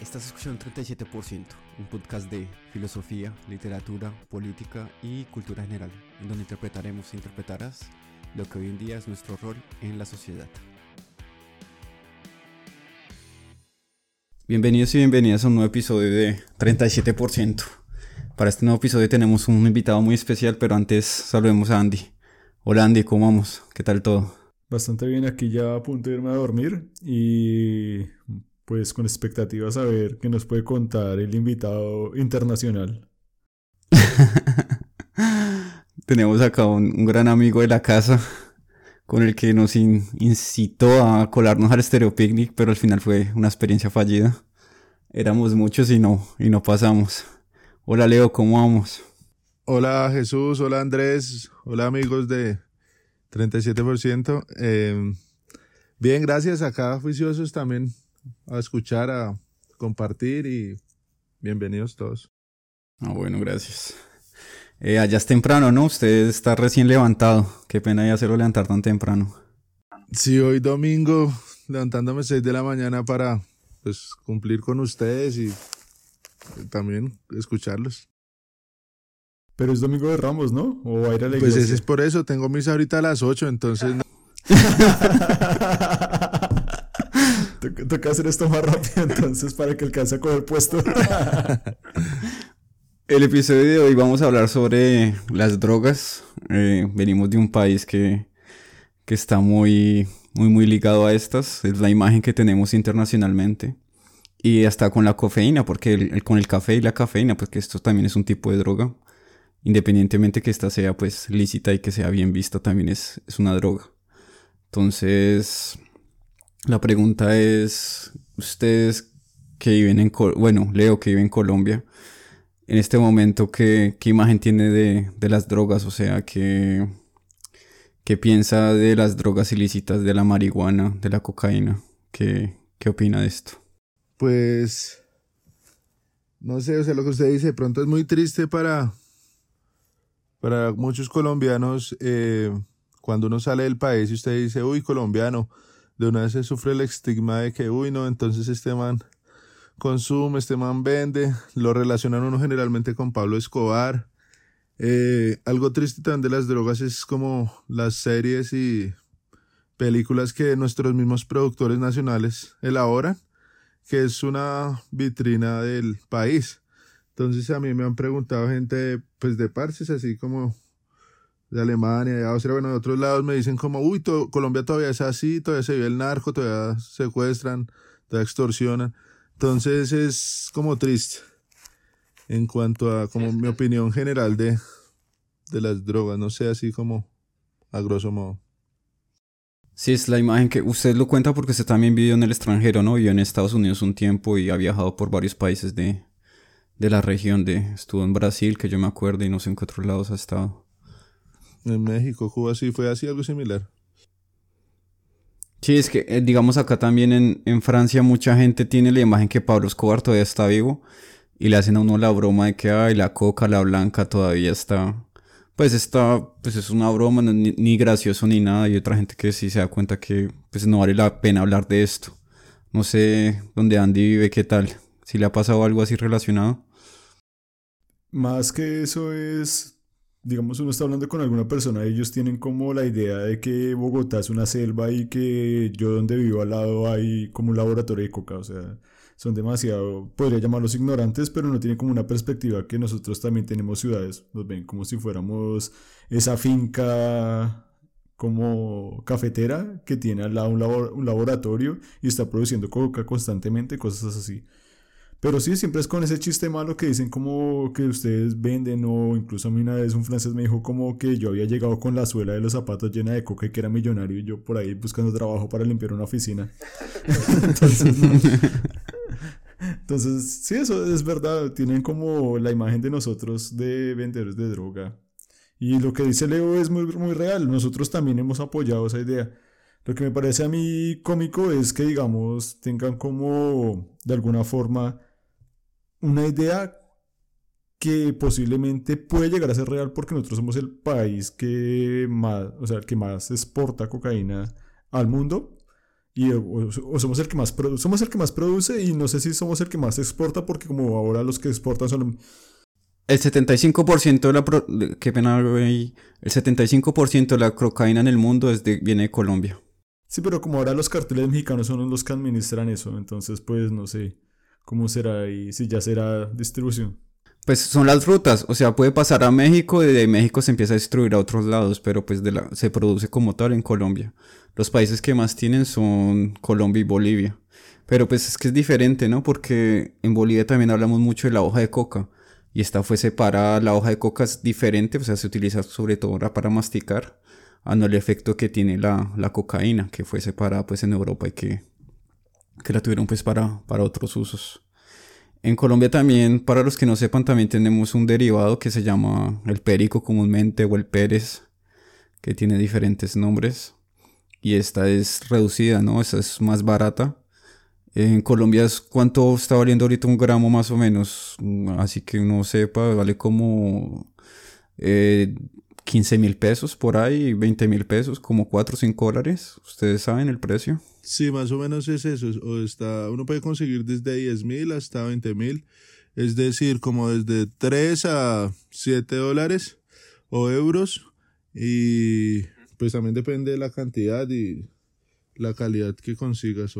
Estás escuchando 37%, un podcast de filosofía, literatura, política y cultura general, en donde interpretaremos e interpretarás lo que hoy en día es nuestro rol en la sociedad. Bienvenidos y bienvenidas a un nuevo episodio de 37%. Para este nuevo episodio tenemos un invitado muy especial, pero antes saludemos a Andy. Hola Andy, ¿cómo vamos? ¿Qué tal todo? Bastante bien, aquí ya a punto de irme a dormir y pues con expectativas a ver qué nos puede contar el invitado internacional. Tenemos acá un, gran amigo de la casa con el que nos incitó a colarnos al Stereo Picnic, pero al final fue una experiencia fallida. Éramos muchos y no, y no pasamos. Hola Leo, ¿cómo vamos? Hola Jesús, hola Andrés, hola amigos de 37%. Eh, bien, gracias, acá juiciosos también a escuchar, a compartir y bienvenidos todos. Ah, bueno, gracias. Eh, allá es temprano, ¿no? Usted está recién levantado. Qué pena ya hacerlo levantar tan temprano. Sí, hoy domingo, levantándome 6 de la mañana para pues cumplir con ustedes y también escucharlos. Pero es domingo de Ramos, ¿no? O va a ir a la Pues ese es por eso, tengo misa ahorita a las 8, entonces... Toca hacer esto más rápido entonces para que alcance a coger puesto. El episodio de hoy vamos a hablar sobre las drogas. Eh, venimos de un país que, que está muy, muy, muy ligado a estas. Es la imagen que tenemos internacionalmente. Y hasta con la cafeína, porque con el café y la cafeína, pues que esto también es un tipo de droga. Independientemente que esta sea pues lícita y que sea bien vista, también es, es una droga. Entonces, la pregunta es, ustedes que viven en, bueno, Leo que vive en Colombia, en este momento, ¿qué, qué imagen tiene de, de, las drogas? O sea, ¿qué, ¿qué piensa de las drogas ilícitas, de la marihuana, de la cocaína? ¿Qué, qué opina de esto? Pues, no sé, o sea, lo que usted dice, de pronto es muy triste para, para muchos colombianos eh, cuando uno sale del país y usted dice, uy, colombiano, de una vez se sufre el estigma de que, uy, no, entonces este man consume, este man vende, lo relacionan uno generalmente con Pablo Escobar. Eh, algo triste también de las drogas es como las series y películas que nuestros mismos productores nacionales elaboran, que es una vitrina del país. Entonces a mí me han preguntado gente pues de parces así como de Alemania, de Austria, bueno, de otros lados me dicen como, uy, Colombia todavía es así, todavía se vive el narco, todavía secuestran, todavía extorsionan. Entonces es como triste en cuanto a como mi opinión general de, de las drogas, no sé, así como a grosso modo. Sí, es la imagen que usted lo cuenta porque usted también vivió en el extranjero, ¿no? Vivió en Estados Unidos un tiempo y ha viajado por varios países de, de la región de... Estuvo en Brasil, que yo me acuerdo, y no sé en qué otros lados ha estado. En México, Cuba sí fue así, algo similar. Sí, es que eh, digamos acá también en, en, Francia mucha gente tiene la imagen que Pablo Escobar todavía está vivo y le hacen a uno la broma de que ay, la coca, la blanca todavía está. Pues está, pues es una broma, ni, ni, gracioso ni nada. Y otra gente que sí se da cuenta que pues no vale la pena hablar de esto. No sé dónde Andy vive, qué tal. Si le ha pasado algo así relacionado. Más que eso es digamos, uno está hablando con alguna persona, ellos tienen como la idea de que Bogotá es una selva y que yo donde vivo al lado hay como un laboratorio de coca, o sea, son demasiado, podría llamarlos ignorantes, pero no tienen como una perspectiva que nosotros también tenemos ciudades, nos ven como si fuéramos esa finca como cafetera que tiene al lado un, un laboratorio y está produciendo coca constantemente, cosas así. Pero sí, siempre es con ese chiste malo que dicen como que ustedes venden o incluso a mí una vez un francés me dijo como que yo había llegado con la suela de los zapatos llena de coca y que era millonario y yo por ahí buscando trabajo para limpiar una oficina. Entonces, Entonces, sí, eso es verdad. Tienen como la imagen de nosotros de vendedores de droga. Y lo que dice Leo es muy, muy real. Nosotros también hemos apoyado esa idea. Lo que me parece a mí cómico es que, digamos, tengan como, de alguna forma, una idea que posiblemente puede llegar a ser real porque nosotros somos el país que más, o sea, el que más exporta cocaína al mundo y o, somos el que más somos el que más produce y no sé si somos el que más exporta porque como ahora los que exportan son el 75% de la qué pena el 75% de la cocaína en el mundo es de, viene de Colombia. Sí, pero como ahora los carteles mexicanos son los que administran eso, entonces pues no sé cómo será y si ya será distribución. Pues son las rutas, o sea, puede pasar a México y de México se empieza a distribuir a otros lados, pero pues de la, se produce como tal en Colombia. Los países que más tienen son Colombia y Bolivia. Pero pues es que es diferente, ¿no? Porque en Bolivia también hablamos mucho de la hoja de coca y esta fue separada, la hoja de coca es diferente, o sea, se utiliza sobre todo para masticar, a no el efecto que tiene la, la cocaína, que fue separada pues en Europa y que, que la tuvieron pues para, para otros usos. En Colombia también, para los que no sepan, también tenemos un derivado que se llama el perico comúnmente o el pérez, que tiene diferentes nombres. Y esta es reducida, ¿no? Esta es más barata. En Colombia es cuánto está valiendo ahorita un gramo más o menos. Así que no sepa, vale como eh, 15 mil pesos por ahí, 20 mil pesos, como 4 o 5 dólares. ¿Ustedes saben el precio? Sí, más o menos es eso. O está, uno puede conseguir desde 10 mil hasta 20 mil. Es decir, como desde 3 a 7 dólares o euros. Y pues también depende de la cantidad y la calidad que consigas.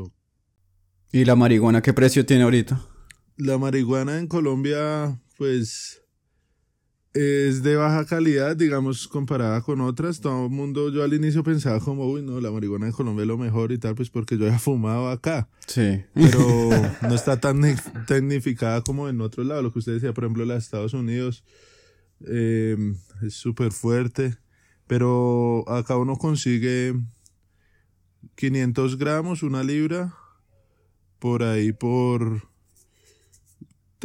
¿Y la marihuana qué precio tiene ahorita? La marihuana en Colombia, pues es de baja calidad, digamos, comparada con otras. Todo el mundo, yo al inicio pensaba como, uy, no, la marihuana en Colombia es lo mejor y tal, pues porque yo he fumado acá. Sí. Pero no está tan tecnificada como en otros lados. Lo que usted decía, por ejemplo, los Estados Unidos em, es súper fuerte. Pero acá uno consigue 500 gramos, una libra, por ahí por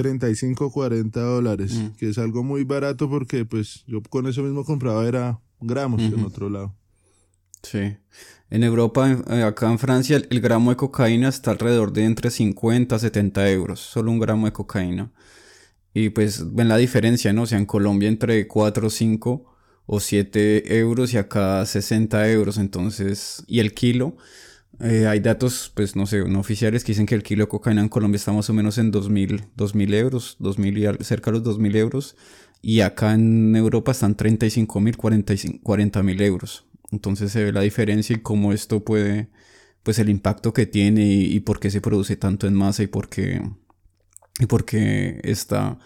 35, 40 dólares, mm. que es algo muy barato porque pues yo con eso mismo compraba era gramos en otro lado. Sí. En Europa, eh, acá en Francia, el, gramo de cocaína está alrededor de entre 50 a 70 euros, solo un gramo de cocaína. Y pues ven la diferencia, ¿no? O sea, en Colombia entre 4, 5 o 7 euros y acá 60 euros, entonces, y el kilo eh, hay datos, pues no sé, no oficiales que dicen que el kilo de cocaína en Colombia está más o menos en 2.000, 2000 euros, 2000 y cerca de los 2.000 euros. Y acá en Europa están 35.000, 40.000 euros. Entonces se ve la diferencia y cómo esto puede, pues el impacto que tiene y, por qué se produce tanto en masa y por qué, y por qué está,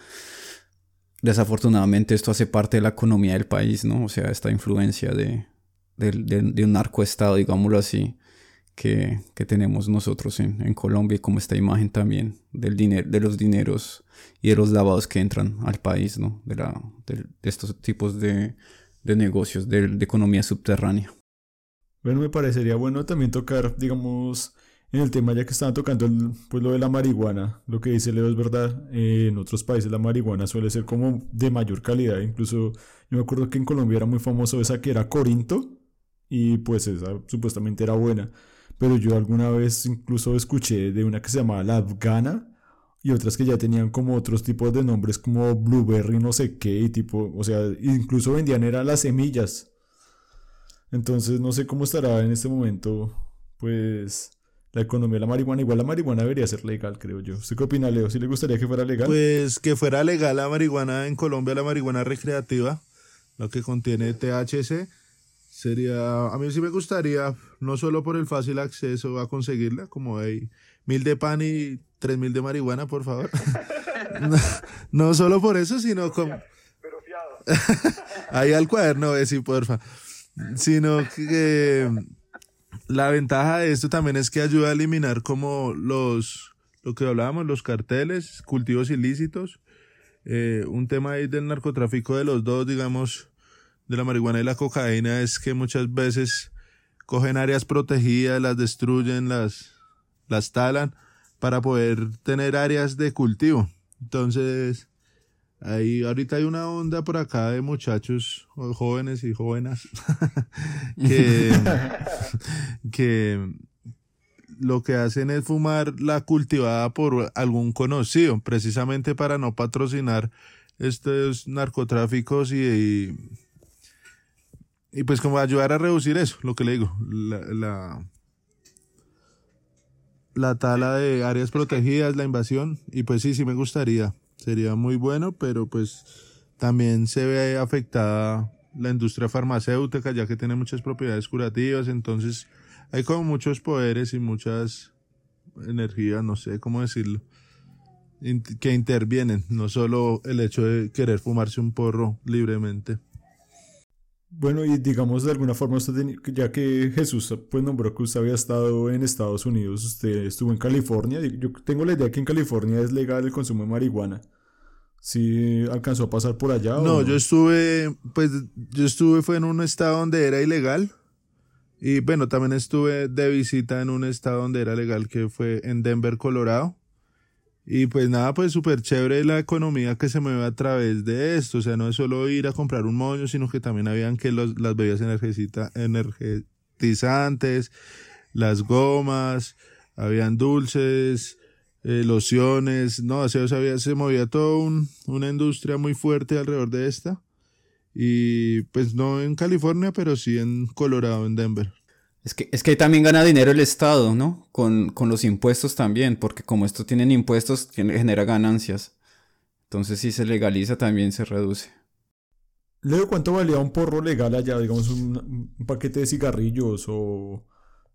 desafortunadamente esto hace parte de la economía del país, ¿no? O sea, esta influencia de, de, de un narcoestado, digámoslo así que, tenemos nosotros en, Colombia y como esta imagen también del dinero, de los dineros y de los lavados que entran al país, ¿no? De, estos tipos de, negocios, de, economía subterránea. Bueno, me parecería bueno también tocar, digamos, en el tema ya que estaban tocando pues lo de la marihuana, lo que dice Leo es verdad, eh, en otros países la marihuana suele ser como de mayor calidad, incluso yo me acuerdo que en Colombia era muy famoso esa que era Corinto y pues esa supuestamente era buena pero yo alguna vez incluso escuché de una que se llamaba la Afgana y otras que ya tenían como otros tipos de nombres como Blueberry no sé qué y tipo, o sea, incluso vendían eran las semillas. Entonces no sé cómo estará en este momento pues la economía de la marihuana. Igual la marihuana debería ser legal, creo yo. ¿Usted qué opina, Leo? ¿Sí le gustaría que fuera legal? Pues que fuera legal la marihuana en Colombia, la marihuana recreativa, lo que contiene THC Sería, a mí sí me gustaría, no solo por el fácil acceso a conseguirla, como hay mil de pan y tres mil de marihuana, por favor. no, solo por eso, sino como... Pero fiado. ahí al cuaderno, eh, sí, porfa. Sino que la ventaja de esto también es que ayuda a eliminar como los, lo que hablábamos, los carteles, cultivos ilícitos. Eh, un tema ahí del narcotráfico de los dos, digamos, de la marihuana y la cocaína es que muchas veces cogen áreas protegidas, las destruyen, las, las talan para poder tener áreas de cultivo. Entonces, ahí ahorita hay una onda por acá de muchachos jóvenes y jóvenes que, que lo que hacen es fumar la cultivada por algún conocido, precisamente para no patrocinar estos narcotráficos y y pues como ayudar a reducir eso, lo que le digo, la, la tala de áreas protegidas, la invasión, y pues sí, sí me gustaría, sería muy bueno, pero pues también se ve afectada la industria farmacéutica, ya que tiene muchas propiedades curativas, entonces hay como muchos poderes y muchas energías, no sé cómo decirlo, que intervienen, no solo el hecho de querer fumarse un porro libremente. Bueno, y digamos de alguna forma, usted, ya que Jesús pues nombró que usted había estado en Estados Unidos, usted estuvo en California, yo tengo la idea que en California es legal el consumo de marihuana. ¿Sí alcanzó a pasar por allá? No, yo estuve, pues yo estuve, fue en un estado donde era ilegal. Y bueno, también estuve de visita en un estado donde era legal, que fue en Denver, Colorado. Y pues nada, pues súper chévere la economía que se mueve a través de esto. O sea, no es solo ir a comprar un moño, sino que también habían que los, las bebidas energetizantes, las gomas, habían dulces, eh, lociones, no, o sea, se movía toda una industria muy fuerte alrededor de esta. Y pues no en California, pero sí en Colorado, en Denver. Es que, es que también gana dinero el Estado, ¿no? Con, con los impuestos también, porque como esto tienen impuestos, tiene, genera ganancias. Entonces si se legaliza también se reduce. Leo, ¿cuánto valía un porro legal allá? Digamos, un, paquete de cigarrillos o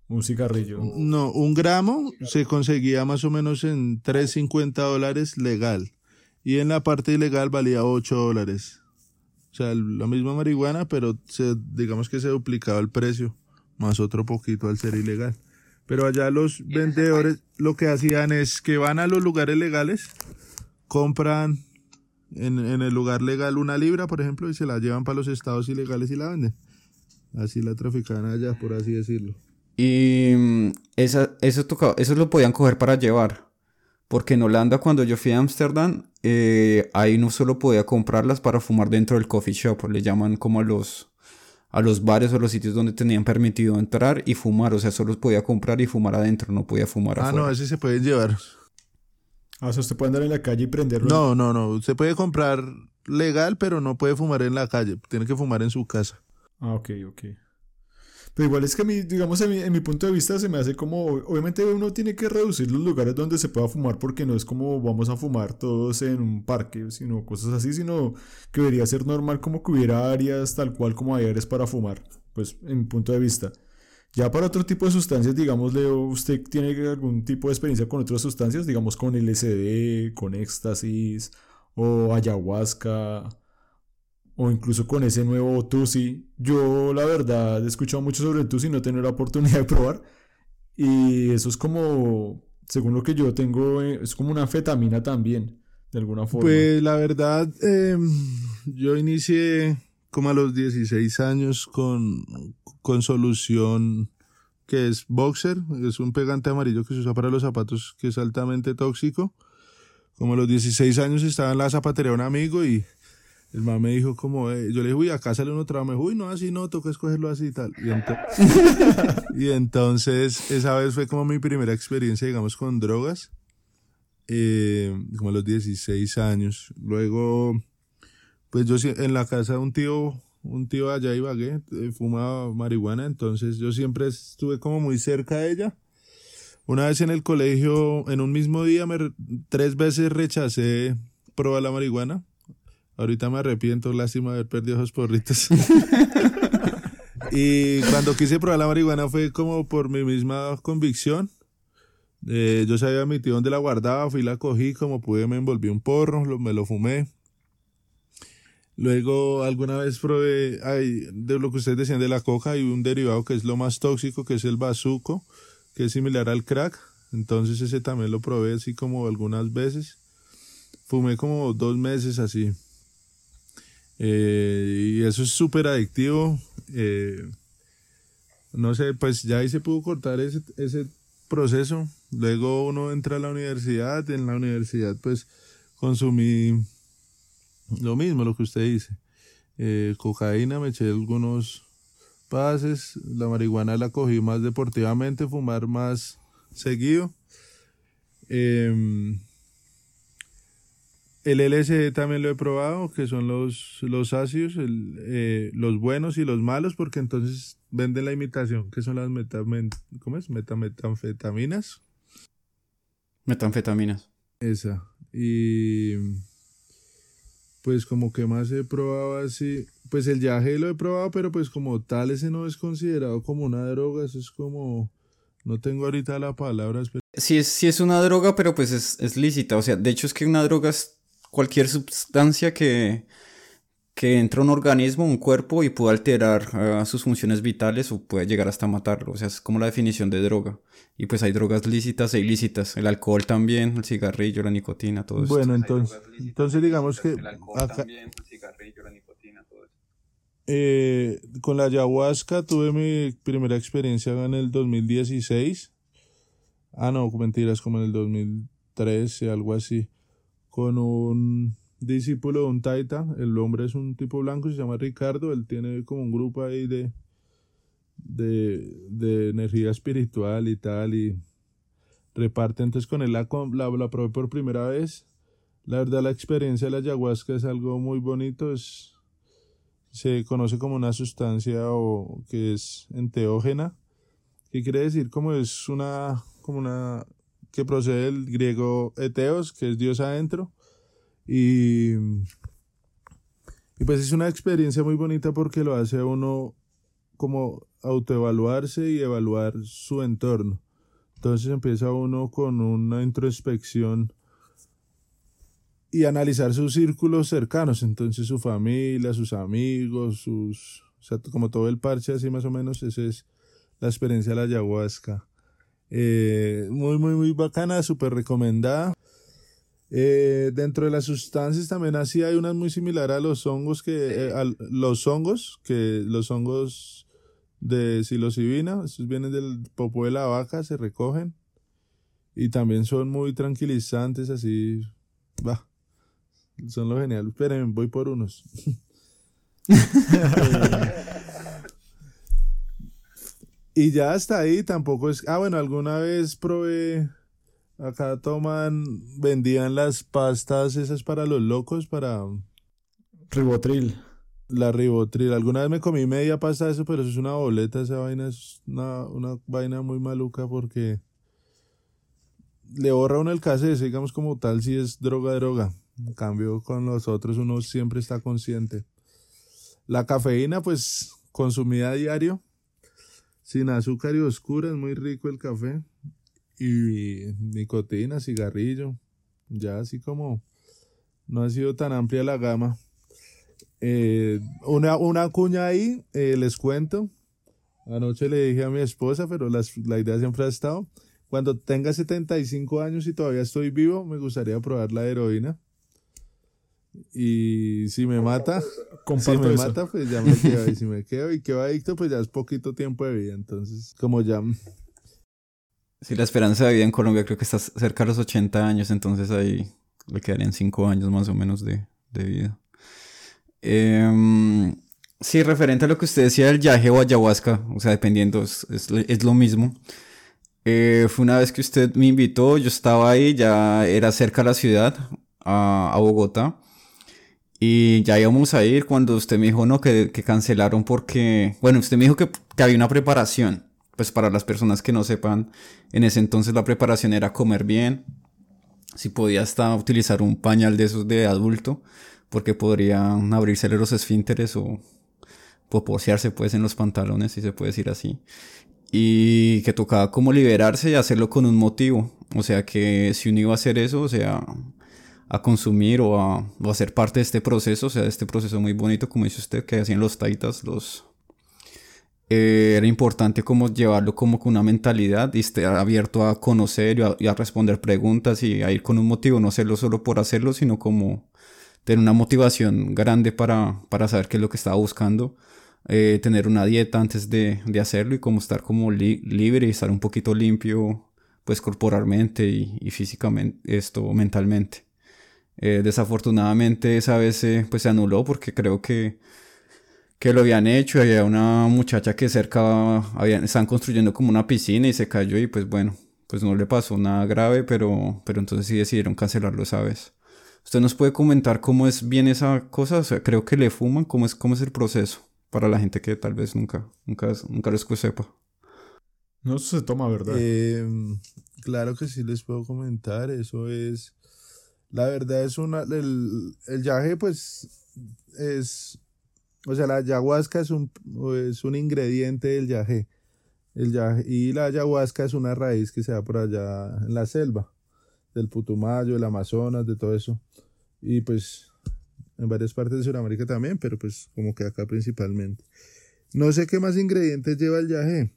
un cigarrillo. No, un gramo se conseguía más o menos en 3.50 dólares legal. Y en la parte ilegal valía 8 dólares. O sea, la misma marihuana, pero se, digamos que se duplicaba el precio más otro poquito al ser ilegal. Pero allá los vendedores lo que hacían es que van a los lugares legales, compran en, el lugar legal una libra, por ejemplo, y se la llevan para los estados ilegales y la venden. Así la trafican allá, por así decirlo. Y mm, esa, eso, tocaba, eso lo podían coger para llevar. Porque en Holanda, cuando yo fui a Ámsterdam, eh, ahí no solo podía comprarlas para fumar dentro del coffee shop, le llaman como a los, a los bares o los sitios donde tenían permitido entrar y fumar. O sea, solo podía comprar y fumar adentro, no podía fumar ah, afuera. Ah, no, ese se puede llevar. Ah, o sea, usted puede andar en la calle y prenderlo. No, no, no. Usted puede comprar legal, pero no puede fumar en la calle. Tiene que fumar en su casa. Ah, ok, ok. Pero igual es que, a mí, digamos, en mi, punto de vista se me hace como, obviamente uno tiene que reducir los lugares donde se pueda fumar porque no es como vamos a fumar todos en un parque, sino cosas así, sino que debería ser normal como que hubiera áreas tal cual como hay áreas para fumar, pues en mi punto de vista. Ya para otro tipo de sustancias, digamos, ¿usted tiene algún tipo de experiencia con otras sustancias? Digamos, con LSD, con éxtasis o ayahuasca o incluso con ese nuevo Tusi. Yo la verdad he escuchado mucho sobre el Tusi, no he tenido la oportunidad de probar. Y eso es como, según lo que yo tengo, eh, es como una anfetamina también, de alguna forma. Pues la verdad, em, yo inicié como a los 16 años con, con solución que es Boxer, es un pegante amarillo que se usa para los zapatos que es altamente tóxico. Como a los 16 años estaba en la zapatería un amigo y el man me dijo como, eh, yo le dije, uy, acá sale uno trabajo, me dijo, uy, no, así no, toca escogerlo así y tal. Y, entonces, esa vez fue como mi primera experiencia, digamos, con drogas, eh, como a los 16 años. Luego, pues yo en la casa de un tío, un tío allá Ibagué, eh, fumaba marihuana, entonces yo siempre estuve como muy cerca de ella. Una vez en el colegio, en un mismo día, me, tres veces rechacé probar la marihuana Ahorita me arrepiento, lástima de haber perdido esos porritos. y cuando quise probar la marihuana fue como por mi misma convicción. Eh, yo sabía mi tío dónde la guardaba, fui la cogí, como pude me envolví un porro, me lo fumé. Luego alguna vez probé, ay, de lo que ustedes decían de la coca, hay un derivado que es lo más tóxico, que es el bazuco, que es similar al crack. Entonces ese también lo probé así como algunas veces. Fumé como dos meses así. Eh, y eso es súper adictivo. Eh, no sé, pues ya ahí se pudo cortar ese, ese proceso. Luego uno entra a la universidad, en la universidad pues consumí lo mismo, lo que usted dice. Eh, cocaína, me eché algunos pases, la marihuana la cogí más deportivamente, fumar más seguido. Eh, el LSD también lo he probado, que son los, los ácidos, eh, los buenos y los malos, porque entonces venden la imitación, que son las metamen, ¿cómo es? metametanfetaminas. Metanfetaminas. Esa. Y pues como que más he probado así, pues el yaje lo he probado, pero pues como tal ese no es considerado como una droga, eso es como, no tengo ahorita la palabra. Sí es, sí es una droga, pero pues es, es lícita, o sea, de hecho es que una droga es cualquier sustancia que, que entra a un organismo, un cuerpo y puede alterar ah, sus funciones vitales o puede llegar hasta matarlo. O sea, es como la definición de droga. Y pues hay drogas lícitas e ilícitas. El alcohol también, el cigarrillo, la nicotina, todo eso. Bueno, entonces, entonces digamos que... El alcohol también, el cigarrillo, la nicotina, todo eso. Eh, con la ayahuasca tuve mi primera experiencia en el 2016. Ah, no, mentiras, como en el 2013, algo así. Con un discípulo de un taita. El hombre es un tipo blanco, se llama Ricardo. Él tiene como un grupo ahí de, de, energía espiritual y tal. Y reparte entonces con él la, la, probé por primera vez. La verdad, la experiencia de la ayahuasca es algo muy bonito. Es, se conoce como una sustancia o que es enteógena. ¿Qué quiere decir? Como es una, como una, que procede del griego eteos, que es Dios adentro y, y pues es una experiencia muy bonita porque lo hace uno como autoevaluarse y evaluar su entorno. Entonces empieza uno con una introspección y analizar sus círculos cercanos, entonces su familia, sus amigos, sus, como todo el parche así más o menos, esa es la experiencia de la ayahuasca. Eh, muy, muy, muy bacana, súper recomendada. Eh, dentro de las sustancias también así hay unas muy similares a los hongos que eh, los hongos que los hongos de psilocibina, esos vienen del popó de la vaca, se recogen y también son muy tranquilizantes así, va, son lo genial. Esperen, voy por unos. y ya hasta ahí tampoco es, ah bueno, alguna vez probé Acá toman, vendían las pastas esas para los locos, para... Ribotril. La ribotril. Alguna vez me comí media pasta de eso, pero eso es una boleta, esa vaina es una, una vaina muy maluca porque le borra uno el caso digamos como tal, si es droga, droga. En cambio, con los otros uno siempre está consciente. La cafeína, pues, consumida a diario, sin azúcar y oscura, es muy rico el café y nicotina, cigarrillo, ya así como no ha sido tan amplia la gama. Eh, una, una cuña ahí, eh, les cuento. Anoche le dije a mi esposa, pero la idea siempre ha estado. Cuando tenga 75 años y todavía estoy vivo, me gustaría probar la heroína. Y si me mata, si me mata, pues ya me quedo. Y si me quedo y quedo adicto, pues ya es poquito tiempo de vida. Entonces, como ya Sí, la esperanza de vida en Colombia creo que está cerca de los 80 años, entonces ahí le quedarían 5 años más o menos de, vida. Em, sí, referente a lo que usted decía del yaje o ayahuasca, o sea, dependiendo, es, lo mismo. Eh, fue una vez que usted me invitó, yo estaba ahí, ya era cerca de la ciudad, a, Bogotá, y ya íbamos a ir cuando usted me dijo, no, que, cancelaron porque, bueno, usted me dijo que, que había una preparación pues para las personas que no sepan, en ese entonces la preparación era comer bien, si podía hasta utilizar un pañal de esos de adulto, porque podrían abrirse los esfínteres o poposearse pues en los pantalones, si se puede decir así. Y que tocaba como liberarse y hacerlo con un motivo. O sea que si uno iba a hacer eso, o sea, a consumir o a, o ser parte de este proceso, o sea, de este proceso muy bonito, como dice usted, que hacían los taitas, los, eh, era importante como llevarlo como con una mentalidad y estar abierto a conocer y a, responder preguntas y a ir con un motivo, no hacerlo solo por hacerlo, sino como tener una motivación grande para, para saber qué es lo que estaba buscando, eh, tener una dieta antes de, de, hacerlo y como estar como libre y estar un poquito limpio pues corporalmente y, físicamente, esto mentalmente. Eh, desafortunadamente esa vez pues se anuló porque creo que que lo habían hecho y había una muchacha que cerca habían, estaban construyendo como una piscina y se cayó y pues bueno, pues no le pasó nada grave, pero, pero entonces sí decidieron cancelarlo esa vez. ¿Usted nos puede comentar cómo es bien esa cosa? O sea, creo que le fuman, ¿cómo es, cómo es el proceso? Para la gente que tal vez nunca, nunca, nunca lo sepa. No se toma, ¿verdad? Eh, claro que sí les puedo comentar. Eso es. La verdad es una. El, el yaje, pues. Es. O sea, la ayahuasca es un, es un ingrediente del yaje. El yaje. Y la ayahuasca es una raíz que se da por allá en la selva. Del Putumayo, del Amazonas, de todo eso. Y pues. En varias partes de Sudamérica también, pero pues como que acá principalmente. No sé qué más ingredientes lleva el yaje.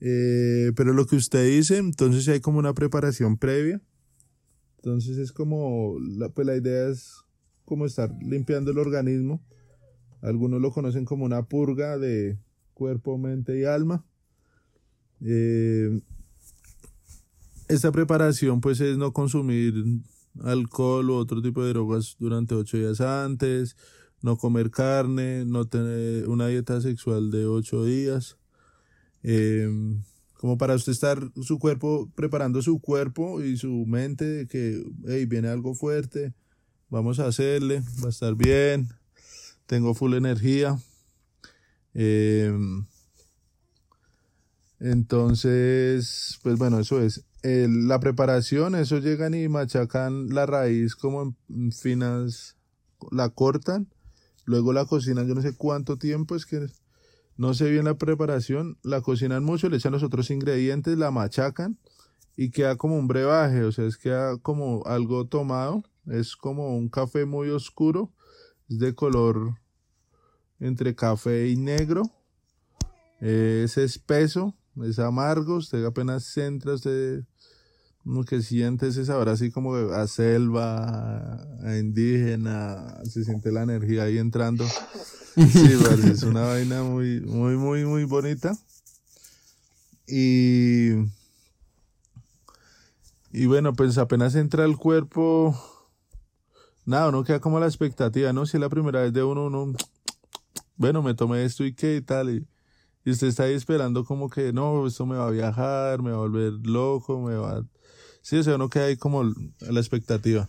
Eh, pero lo que usted dice, entonces hay como una preparación previa. Entonces es como, la, pues la idea es como estar limpiando el organismo. Algunos lo conocen como una purga de cuerpo, mente y alma. Eh, esta preparación pues es no consumir alcohol u otro tipo de drogas durante ocho días antes, no comer carne, no tener una dieta sexual de ocho días. Em, como para usted estar su cuerpo, preparando su cuerpo y su mente de que, hey, viene algo fuerte, vamos a hacerle, va a estar bien, tengo full energía. Em, entonces, pues bueno, eso es. la preparación, eso llegan y machacan la raíz como en finas, la cortan Luego la cocinan, yo no sé cuánto tiempo, es que no sé bien la preparación. La cocinan mucho, le echan los otros ingredientes, la machacan y queda como un brebaje, o sea, es queda como algo tomado. Es como un café muy oscuro, es de color entre café y negro. es espeso, es amargo, usted apenas entra, usted como que siente ese sabor así como a selva, a indígena, se siente la energía ahí entrando. Sí, es una vaina muy, muy, muy, muy bonita. Y, y bueno, pues apenas entra el cuerpo, nada, uno queda como la expectativa, ¿no? Si es la primera vez de uno, uno, bueno, me tomé esto y qué y tal, y, y usted está ahí esperando como que, no, esto me va a viajar, me va a volver loco, me va a Sí, o sea, uno queda ahí como la expectativa.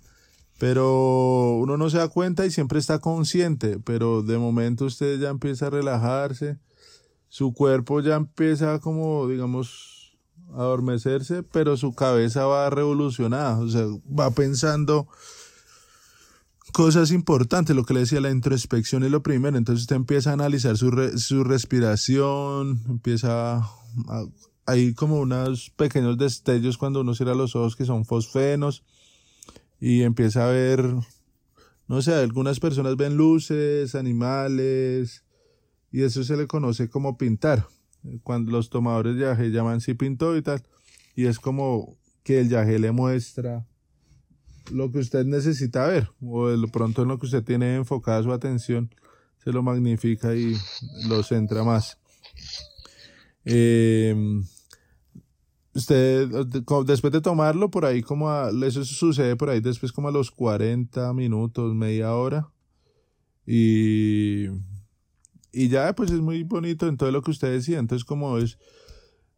Pero uno no se da cuenta y siempre está consciente, pero de momento usted ya empieza a relajarse, su cuerpo ya empieza como, digamos, a adormecerse, pero su cabeza va revolucionada, o sea, va pensando cosas importantes, lo que le decía, la introspección es lo primero, entonces usted empieza a analizar su, su respiración, empieza a, hay como unos pequeños destellos cuando uno cierra los ojos que son fosfenos y empieza a ver, no sé, algunas personas ven luces, animales y eso se le conoce como pintar. Cuando los tomadores de yaje llaman si pintó y tal. Y es como que el yaje le muestra lo que usted necesita ver o de pronto en lo que usted tiene enfocada su atención se lo magnifica y lo centra más. Eh, Usted, después de tomarlo, por ahí como eso sucede por ahí después como a los 40 minutos, media hora. Y, y ya, pues es muy bonito en todo lo que usted decía. Entonces, como es,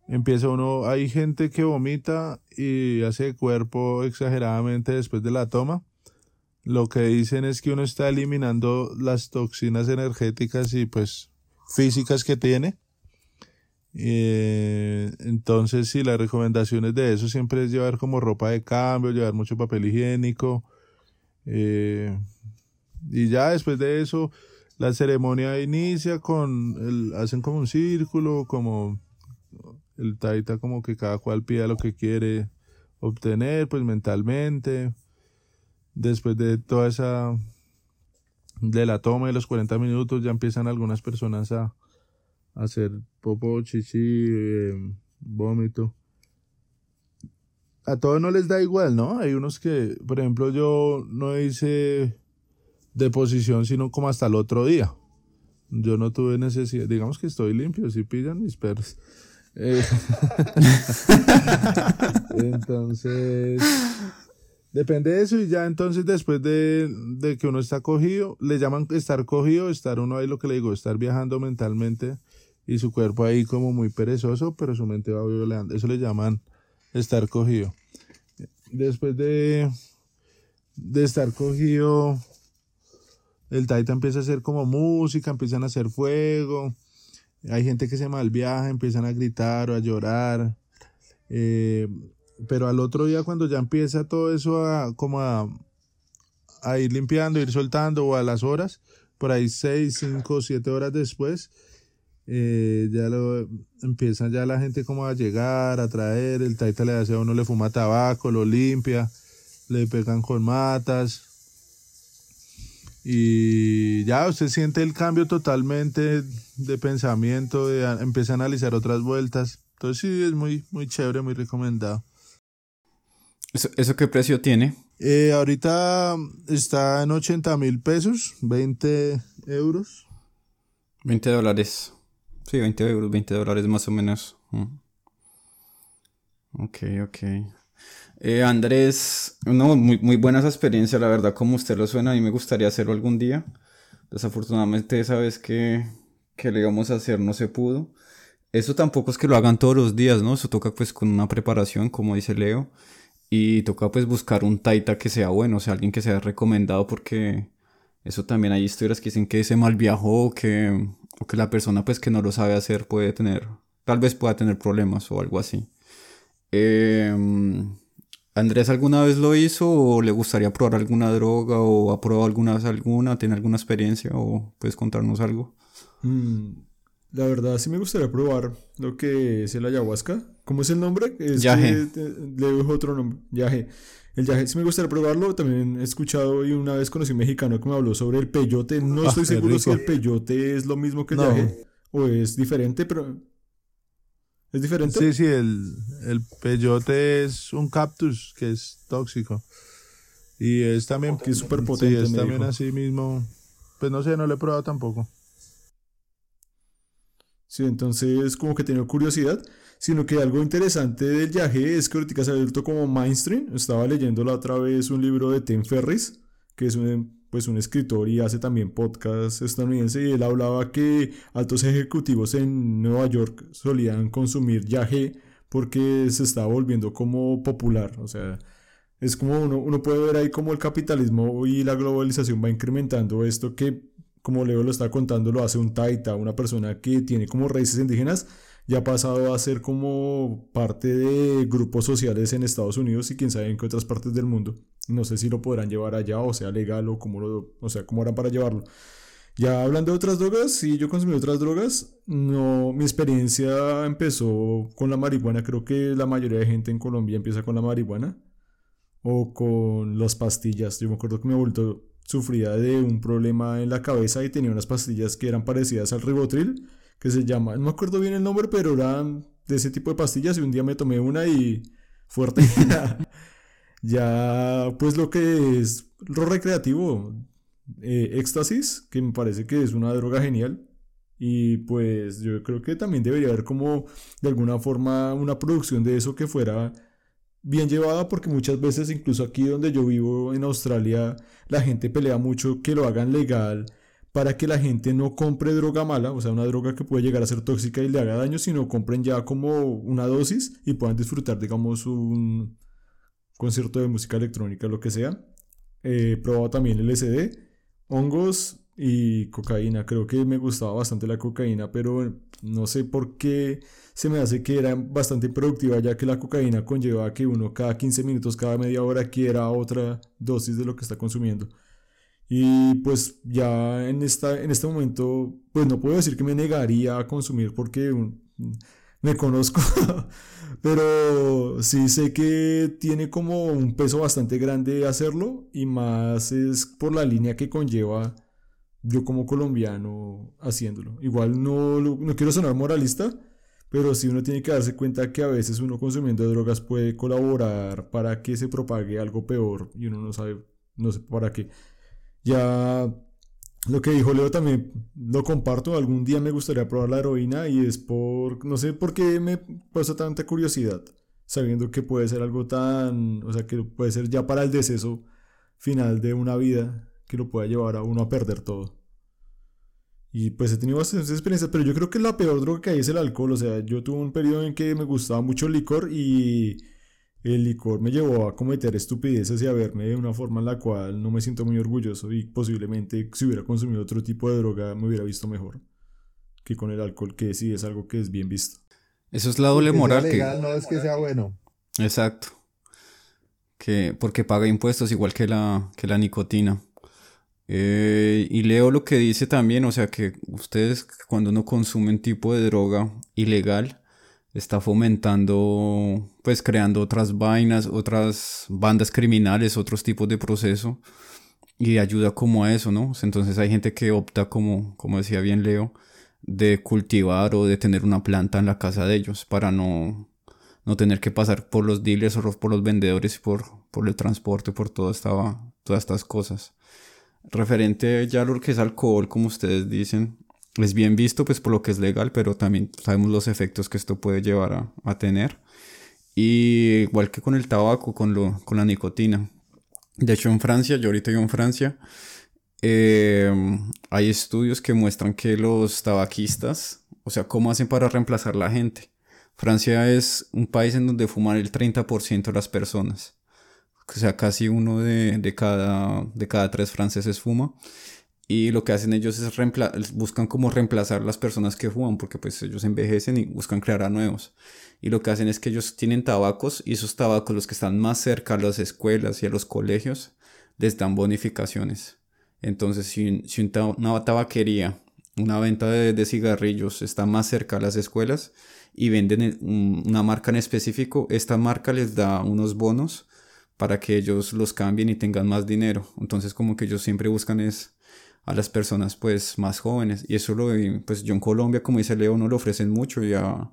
empieza uno, hay gente que vomita y hace cuerpo exageradamente después de la toma. Lo que dicen es que uno está eliminando las toxinas energéticas y pues físicas que tiene eh, entonces, sí, las recomendaciones de eso siempre es llevar como ropa de cambio, llevar mucho papel higiénico. Eh, y ya después de eso, la ceremonia inicia con, el, hacen como un círculo, como el taita como que cada cual pida lo que quiere obtener, pues mentalmente. Después de toda esa, de la toma de los 40 minutos, ya empiezan algunas personas a, hacer popo, chichi, em, vómito. A todos no les da igual, ¿no? Hay unos que, por ejemplo, yo no hice deposición sino como hasta el otro día. Yo no tuve necesidad, digamos que estoy limpio, si pillan mis perros. Eh, entonces, depende de eso y ya entonces después de, de, que uno está cogido, le llaman estar cogido, estar uno ahí lo que le digo, estar viajando mentalmente y su cuerpo ahí como muy perezoso, pero su mente va violando. Eso le llaman estar cogido. Después de, de estar cogido, el taita empieza a hacer como música, empiezan a hacer fuego. Hay gente que se malviaja, empiezan a gritar o a llorar. Eh, pero al otro día cuando ya empieza todo eso a como a, a ir limpiando, ir soltando o a las horas, por ahí seis, cinco, siete horas después, eh, ya lo empiezan ya la gente como a llegar, a traer, el taita le hace a uno, le fuma tabaco, lo limpia, le pegan con matas. Y ya usted siente el cambio totalmente de pensamiento, de, empieza a analizar otras vueltas. Entonces sí, es muy, muy chévere, muy recomendado. ¿Eso, qué precio tiene? Eh, ahorita está en 80 mil pesos, 20 euros. 20 dólares. Sí, 20 euros, 20 dólares más o menos. Mm. Ok, ok. Eh, Andrés, no, muy, muy buenas experiencias, la verdad, como usted lo suena, a mí me gustaría hacerlo algún día. Desafortunadamente esa vez que, que le íbamos a hacer no se pudo. Eso tampoco es que lo hagan todos los días, ¿no? Eso toca pues con una preparación, como dice Leo. Y toca pues buscar un taita que sea bueno, o sea, alguien que sea recomendado porque eso también hay historias que dicen que se mal viajó que, o que la persona pues que no lo sabe hacer puede tener, tal vez pueda tener problemas o algo así. Em, Andrés alguna vez lo hizo o le gustaría probar alguna droga o ha probado alguna vez alguna, tiene alguna experiencia o puedes contarnos algo? Mm, la verdad sí me gustaría probar lo que es el ayahuasca. ¿Cómo es el nombre? Es yaje. le dejo otro nombre. Yaje. El yaje sí me gustaría probarlo. También he escuchado y una vez conocí a un mexicano que me habló sobre el peyote. No ah, estoy seguro si el peyote es lo mismo que el yaje o es diferente, pero... ¿Es diferente? Sí, sí, el, el peyote es un cactus que es tóxico. Y es también... que es súper potente. Sí, es también así mismo. Pues no sé, no lo he probado tampoco. Sí, entonces como que tengo curiosidad, sino que algo interesante del viaje es que ahorita se ha vuelto como mainstream. Estaba leyendo la otra vez un libro de Tim Ferris, que es un, pues un escritor y hace también podcast estadounidense, y él hablaba que altos ejecutivos en Nueva York solían consumir yaje porque se está volviendo como popular, o sea, es como uno, uno puede ver ahí como el capitalismo y la globalización va incrementando esto que como Leo lo está contando, lo hace un taita, una persona que tiene como raíces indígenas, ya ha pasado a ser como parte de grupos sociales en Estados Unidos y quién sabe en qué otras partes del mundo. No sé si lo podrán llevar allá o sea legal o cómo, lo, o sea, cómo harán para llevarlo. Ya hablando de otras drogas, si yo consumí otras drogas. No, mi experiencia empezó con la marihuana. Creo que la mayoría de gente en Colombia empieza con la marihuana o con las pastillas. Yo me acuerdo que me vuelto sufría de un problema en la cabeza y tenía unas pastillas que eran parecidas al ribotril, que se llama, no me acuerdo bien el nombre, pero eran de ese tipo de pastillas y un día me tomé una y fuerte. ya, pues lo que es lo recreativo, eh, éxtasis, que me parece que es una droga genial. Y pues yo creo que también debería haber como de alguna forma una producción de eso que fuera bien llevada porque muchas veces incluso aquí donde yo vivo en Australia la gente pelea mucho que lo hagan legal para que la gente no compre droga mala, o sea, una droga que puede llegar a ser tóxica y le haga daño, sino compren ya como una dosis y puedan disfrutar, digamos, un concierto de música electrónica, lo que sea. He probado también LSD, hongos y cocaína. Creo que me gustaba bastante la cocaína, pero no sé por qué se me hace que era bastante productiva, ya que la cocaína conlleva que uno cada 15 minutos, cada media hora quiera otra dosis de lo que está consumiendo. Y pues ya en, esta, en este momento, pues no puedo decir que me negaría a consumir porque me conozco, pero sí sé que tiene como un peso bastante grande hacerlo y más es por la línea que conlleva yo como colombiano haciéndolo. Igual no, no quiero sonar moralista, pero sí uno tiene que darse cuenta que a veces uno consumiendo drogas puede colaborar para que se propague algo peor y uno no sabe, no sé para qué. Ya lo que dijo Leo también lo comparto, algún día me gustaría probar la heroína y es por, no sé por qué me pasa tanta curiosidad, sabiendo que puede ser algo tan, o sea, que puede ser ya para el deceso final de una vida que lo pueda llevar a uno a perder todo. Y pues he tenido bastantes experiencias, pero yo creo que la peor droga que hay es el alcohol. O sea, yo tuve un periodo en que me gustaba mucho el licor y el licor me llevó a cometer estupideces y a verme de una forma en la cual no me siento muy orgulloso y posiblemente si hubiera consumido otro tipo de droga me hubiera visto mejor que con el alcohol, que sí es algo que es bien visto. Eso es la doble moral. Que no es que sea bueno. Exacto. Que, porque paga impuestos igual que la, que la nicotina. Eh, y leo lo que dice también, o sea que ustedes cuando uno consume un tipo de droga ilegal, está fomentando, pues creando otras vainas, otras bandas criminales, otros tipos de proceso y ayuda como a eso, ¿no? Entonces hay gente que opta como, como decía bien Leo, de cultivar o de tener una planta en la casa de ellos para no, no tener que pasar por los dealers o por los vendedores y por, por el transporte, por toda esta, todas estas cosas. Referente ya a lo que es alcohol, como ustedes dicen, es bien visto pues por lo que es legal, pero también sabemos los efectos que esto puede llevar a, tener. Y igual que con el tabaco, con, lo, con la nicotina. De hecho en Francia, yo ahorita vivo en Francia, eh, hay estudios que muestran que los tabaquistas, o sea, cómo hacen para reemplazar la gente. Francia es un país en donde fuman el 30% de las personas. O sea, casi uno de, de, cada, de cada tres franceses fuma y lo que hacen ellos es buscan como reemplazar las personas que fuman porque pues ellos envejecen y buscan crear a nuevos. Y lo que hacen es que ellos tienen tabacos y esos tabacos los que están más cerca a las escuelas y a los colegios les dan bonificaciones. Entonces si, si una tabaquería una venta de, de, cigarrillos está más cerca a las escuelas y venden una marca en específico esta marca les da unos bonos para que ellos los cambien y tengan más dinero. Entonces como que ellos siempre buscan es a las personas pues más jóvenes. Y eso lo pues yo en Colombia como dice Leo no lo ofrecen mucho ya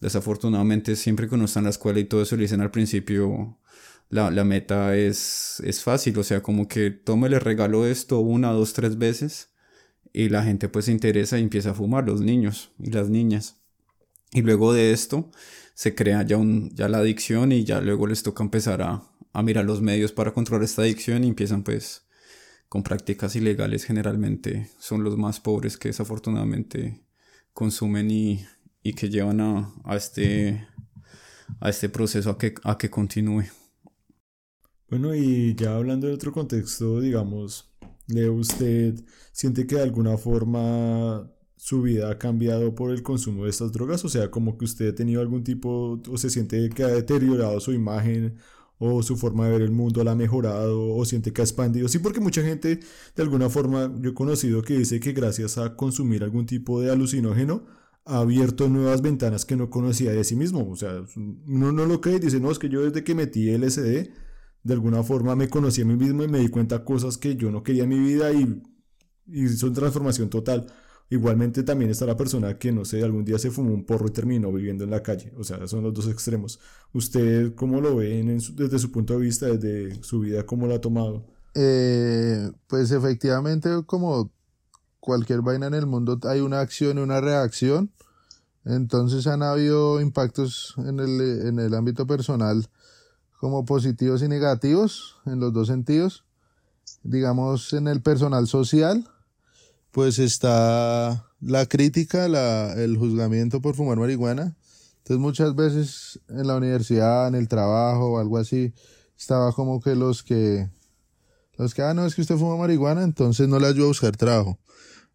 desafortunadamente siempre que uno está en la escuela y todo eso le dicen al principio la, la meta es, es fácil. O sea como que tome le regalo esto una dos tres veces y la gente pues se interesa y empieza a fumar los niños y las niñas. Y luego de esto se crea ya, un, ya la adicción y ya luego les toca empezar a, a mirar los medios para controlar esta adicción y empiezan pues con prácticas ilegales generalmente son los más pobres que desafortunadamente consumen y, que llevan a, este, a este proceso a que, a que continúe. Bueno, y ya hablando de otro contexto, digamos, Leo, ¿usted siente que de alguna forma su vida ha cambiado por el consumo de estas drogas? O sea, como que usted ha tenido algún tipo, o se siente que ha deteriorado su imagen o su forma de ver el mundo la ha mejorado o siente que ha expandido. Sí, porque mucha gente de alguna forma yo he conocido que dice que gracias a consumir algún tipo de alucinógeno ha abierto nuevas ventanas que no conocía de sí mismo. O sea, uno no lo cree y dice, no, es que yo desde que metí LSD, de alguna forma me conocí a mí mismo y me di cuenta cosas que yo no quería en mi vida y, y son transformación total. Igualmente también está la persona que, no sé, algún día se fumó un porro y terminó viviendo en la calle. O sea, son los dos extremos. ¿Usted cómo lo ve desde su punto de vista, desde su vida, cómo lo ha tomado? Eh, pues efectivamente, como cualquier vaina en el mundo, hay una acción y una reacción. Entonces han habido impactos en el, en el ámbito personal como positivos y negativos, en los dos sentidos. Digamos, en el personal social pues está la crítica, la, el juzgamiento por fumar marihuana. Entonces muchas veces en la universidad, en el trabajo o algo así, estaba como que los que, los que, ah, no, es que usted fuma marihuana, entonces no le ayudo a buscar trabajo.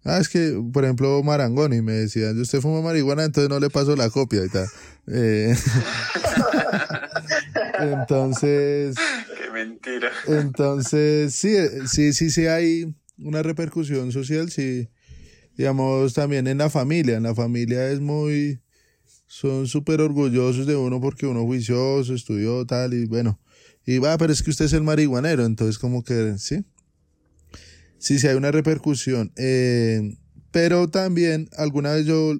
Ah, es que, por ejemplo, Marangoni me decía, usted fuma marihuana, entonces no le paso la copia y tal. Eh, entonces... Qué mentira. Entonces, sí, sí, sí, sí hay una repercusión social, sí, digamos, también en la familia. En la familia es muy, son súper orgullosos de uno porque uno juicioso, estudió tal y bueno. Y va, pero es que usted es el marihuanero, entonces como que, sí. Sí, sí hay una repercusión. Eh, pero también, alguna vez yo,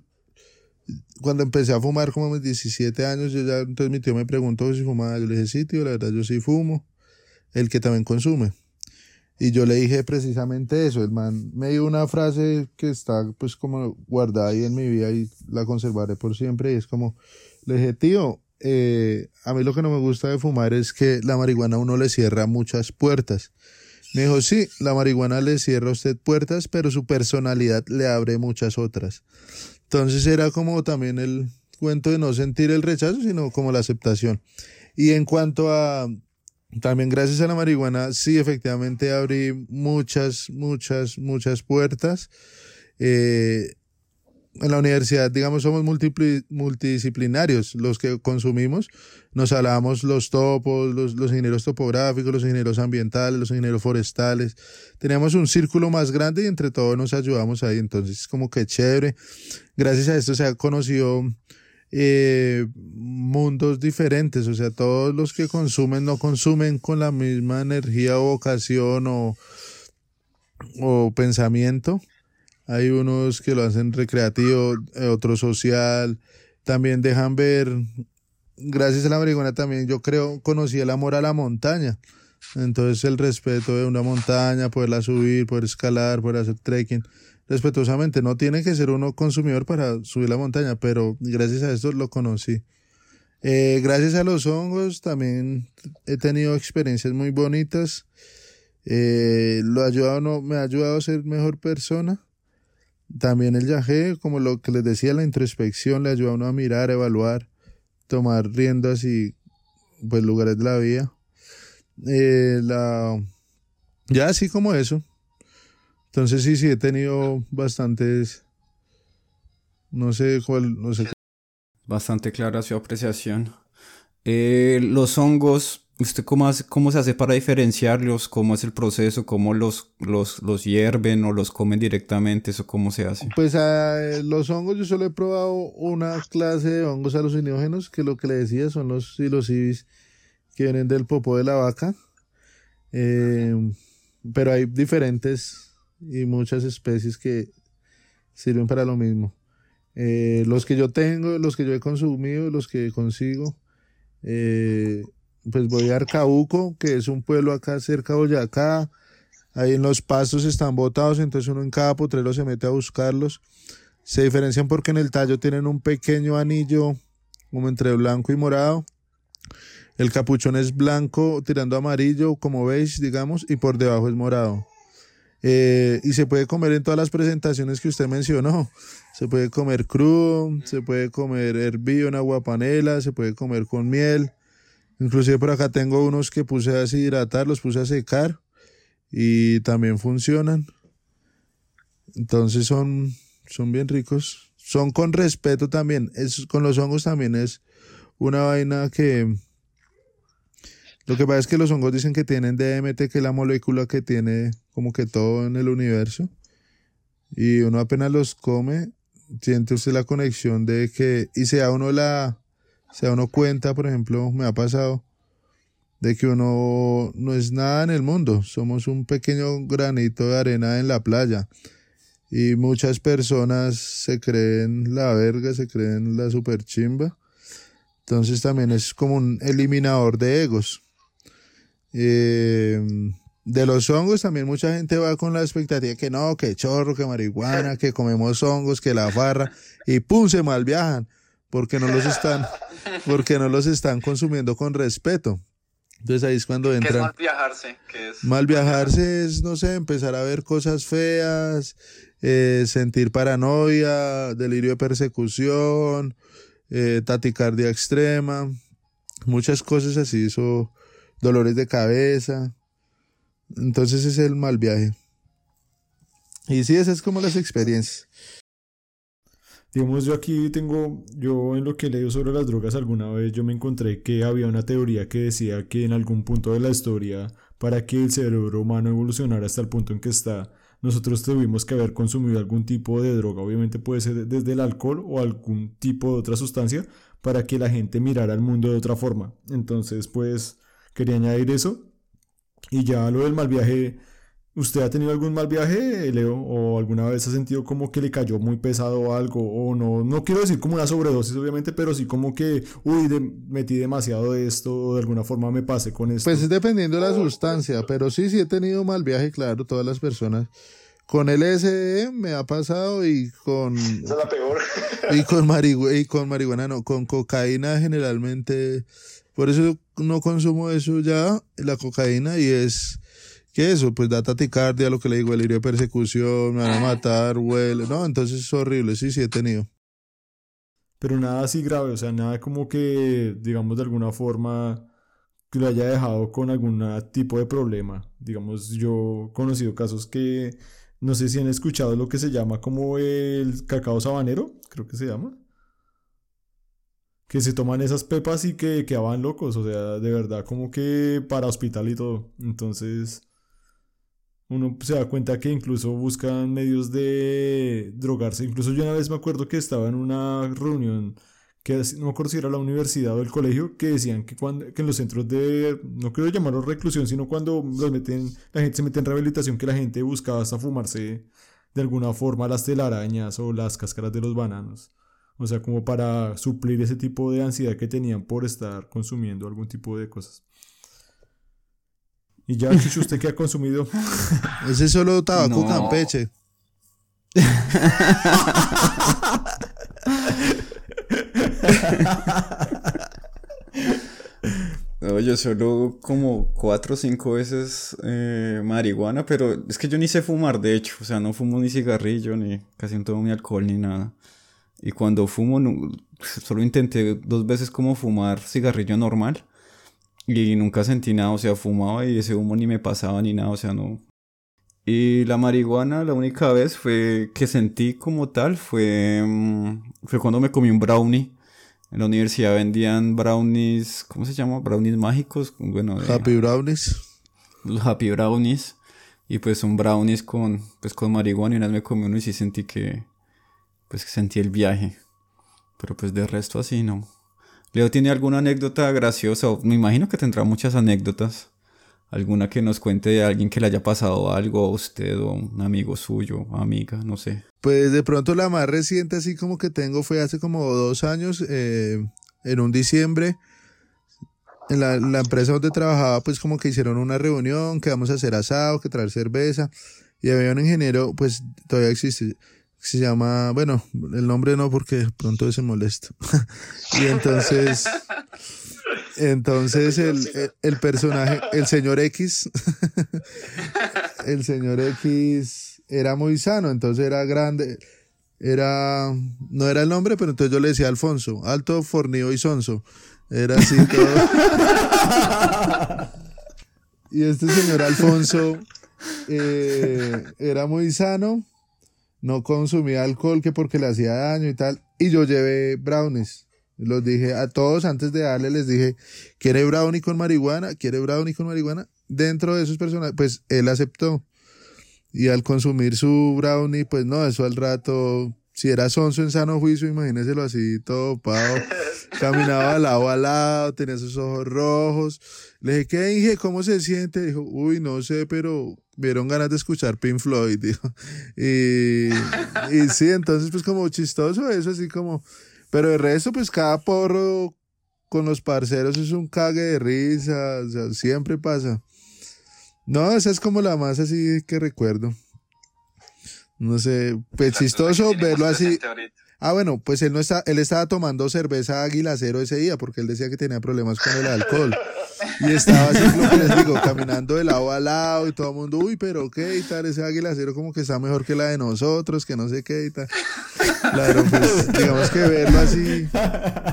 cuando empecé a fumar como a mis 17 años, yo ya, entonces mi tío me preguntó si fumaba. Yo le dije, sí, tío, la verdad yo sí fumo. El que también consume. Y yo le dije precisamente eso. El man me dio una frase que está pues como guardada ahí en mi vida y la conservaré por siempre. Y es como, le dije, tío, eh, a mí lo que no me gusta de fumar es que la marihuana a uno le cierra muchas puertas. Me dijo, sí, la marihuana le cierra a usted puertas, pero su personalidad le abre muchas otras. Entonces era como también el cuento de no sentir el rechazo, sino como la aceptación. Y en cuanto a también gracias a la marihuana, sí, efectivamente abrí muchas, muchas, muchas puertas. Eh, en la universidad, digamos, somos multidisciplinarios los que consumimos. Nos hablábamos los topos, los, los, ingenieros topográficos, los ingenieros ambientales, los ingenieros forestales. Teníamos un círculo más grande y entre todos nos ayudamos ahí. Entonces, como que chévere. Gracias a esto se ha conocido eh, mundos diferentes. O sea, todos los que consumen no consumen con la misma energía o vocación o, o pensamiento hay unos que lo hacen recreativo, eh, otro social. También dejan ver, gracias a la marihuana también yo creo, conocí el amor a la montaña. Entonces el respeto de una montaña, poderla subir, poder escalar, poder hacer trekking, respetuosamente. No tiene que ser uno consumidor para subir la montaña, pero gracias a esto lo conocí. Eh, gracias a los hongos también he tenido experiencias muy bonitas. Eh, lo ha ayudado, me ha ayudado a ser mejor persona. También el viaje, como lo que les decía, la introspección le ayuda a uno a mirar, evaluar, tomar riendas y pues lugares de la vida. Eh, ya así como eso. Entonces sí, sí, he tenido bastantes, no sé cuál, no sé. Bastante clara su apreciación. Eh, los hongos ¿Usted cómo, cómo se hace para diferenciarlos? ¿Cómo es el proceso? ¿Cómo los, los, los hierven o los comen directamente? ¿Eso cómo se hace? Pues ah, los hongos, yo solo he probado una clase de hongos alucinógenos que lo que le decía son los psilocibis que vienen del popó de la vaca. Eh, pero hay diferentes y muchas especies que sirven para lo mismo. Eh, los que yo tengo, los que yo he consumido, los que consigo, eh, pues voy a Arcauco, que es un pueblo acá cerca de Boyacá. Ahí en los pastos están botados, entonces uno en cada potrero se mete a buscarlos. Se diferencian porque en el tallo tienen un pequeño anillo como entre blanco y morado. El capuchón es blanco tirando amarillo, como veis, digamos, y por debajo es morado. Eh, y se puede comer en todas las presentaciones que usted mencionó. Se puede comer crudo, se puede comer hervido en agua panela, se puede comer con miel. Inclusive por acá tengo unos que puse a deshidratar, los puse a secar y también funcionan. Entonces son, son bien ricos. Son con respeto también. Es, con los hongos también es una vaina que... Lo que pasa es que los hongos dicen que tienen DMT, que es la molécula que tiene como que todo en el universo. Y uno apenas los come, siente usted la conexión de que... Y se da uno la se da uno cuenta, por ejemplo, me ha pasado, de que uno no es nada en el mundo, somos un pequeño granito de arena en la playa. Y muchas personas se creen la verga, se creen la super chimba. Entonces también es como un eliminador de egos. Eh, de los hongos también mucha gente va con la expectativa que no, que chorro, que marihuana, que comemos hongos, que la farra, y pum, se mal viajan porque no los están, porque no los están consumiendo con respeto. Entonces ahí es cuando entra. ¿Qué es mal viajarse? mal viajarse es, no sé, empezar a ver cosas feas, eh, sentir paranoia, delirio de persecución, eh, taticardia extrema, muchas cosas así, eso, dolores de cabeza. Entonces es el mal viaje. Y sí, esas es como las experiencias. Digamos, yo aquí tengo, yo en lo que he leído sobre las drogas alguna vez, yo me encontré que había una teoría que decía que en algún punto de la historia, para que el cerebro humano evolucionara hasta el punto en que está, nosotros tuvimos que haber consumido algún tipo de droga, obviamente puede ser desde el alcohol o algún tipo de otra sustancia, para que la gente mirara al mundo de otra forma. Entonces, pues, quería añadir eso. Y ya lo del mal viaje, ¿Usted ha tenido algún mal viaje, Leo? ¿O alguna vez ha sentido como que le cayó muy pesado algo? O no, no quiero decir como una sobredosis, obviamente, pero sí como que, uy, metí demasiado de esto, o de alguna forma me pasé con esto. Pues es dependiendo de la sustancia, pero sí, sí he tenido mal viaje, claro, todas las personas. Con LSD me ha pasado y con... Esa es la peor. y con, y con marihuana, no, con cocaína generalmente... Por eso no consumo eso ya, la cocaína, y es ¿Qué eso? Pues da taticardia, lo que le digo, el de persecución, me van a matar, huele. No, entonces es horrible, sí, sí he tenido. Pero nada así grave, o sea, nada como que, digamos, de alguna forma que lo haya dejado con algún tipo de problema. Digamos, yo he conocido casos que no sé si han escuchado lo que se llama como el cacao sabanero, creo que se llama. Que se toman esas pepas y que quedaban locos, o sea, de verdad, como que para hospital y todo. Entonces, uno se da cuenta que incluso buscan medios de drogarse. Incluso yo una vez me acuerdo que estaba en una reunión que no me acuerdo si era la universidad o el colegio, que decían que, cuando, que en los centros de, no quiero llamarlo reclusión, sino cuando los meten, la gente se mete en rehabilitación, que la gente buscaba hasta fumarse de alguna forma las telarañas o las cáscaras de los bananos. O sea, como para suplir ese tipo de ansiedad que tenían por estar consumiendo algún tipo de cosas. Y ya, Chucho, ¿usted qué ha consumido? Ese es solo tabaco campeche. No, yo solo como cuatro o cinco veces eh, marihuana, pero es que yo ni sé fumar, de hecho, o sea, no fumo ni cigarrillo, ni casi no tomo ni alcohol, ni nada. Y cuando fumo, solo intenté dos veces como fumar cigarrillo normal y nunca sentí nada, o sea, fumaba y ese humo ni me pasaba ni nada, o sea, no. Y la marihuana, la única vez fue que sentí como tal fue, mm, fue cuando me comí un brownie en la universidad vendían brownies, ¿cómo se llama? Brownies mágicos. Bueno, Happy Brownies. Los Happy Brownies. Y pues son brownies con, pues con marihuana y una vez me comí uno y sí sentí que, pues sentí el viaje. Pero pues de resto así no. Leo tiene alguna anécdota graciosa, me imagino que tendrá muchas anécdotas alguna que nos cuente de alguien que le haya pasado algo a usted o a un amigo suyo, amiga, no sé. Pues de pronto la más reciente así como que tengo fue hace como dos años, eh, en un diciembre, en la, la, empresa donde trabajaba pues como que hicieron una reunión, que vamos a hacer asado, que traer cerveza, y había un ingeniero, pues todavía existe, se llama, bueno, el nombre no porque pronto se molesta. y entonces entonces el, el, personaje, el señor X, el señor X era muy sano, entonces era grande, era, no era el nombre, pero entonces yo le decía Alfonso, alto, fornido y sonso. Era así todo. y este señor Alfonso eh, era muy sano, no consumía alcohol que porque le hacía daño y tal, y yo llevé brownies. Los dije a todos antes de darle, les dije, ¿quiere brownie con marihuana? ¿Quiere brownie con marihuana? Dentro de esos personajes, pues él aceptó. Y al consumir su brownie, pues no, eso al rato, si era sonso en sano juicio, imagíneselo así, todo pavo. Caminaba lado a lado, tenía sus ojos rojos. Le dije, ¿qué dije? ¿Cómo se siente? Dijo, uy, no sé, pero vieron ganas de escuchar Pink Floyd, dijo. Y, y sí, entonces pues como chistoso eso, así como pero de resto, pues cada porro con los parceros es un cague de risa, o sea, siempre pasa. No, esa es como la más así que recuerdo. No sé, pues chistoso verlo así. Ah, bueno, pues él no está, él estaba tomando cerveza Águila Cero ese día porque él decía que tenía problemas con el alcohol. Y estaba así, lo que les digo, caminando de lado a lado y todo el mundo, uy, pero qué y tal, ese Águila Cero como que está mejor que la de nosotros, que no sé qué y tal. Pues digamos que verlo así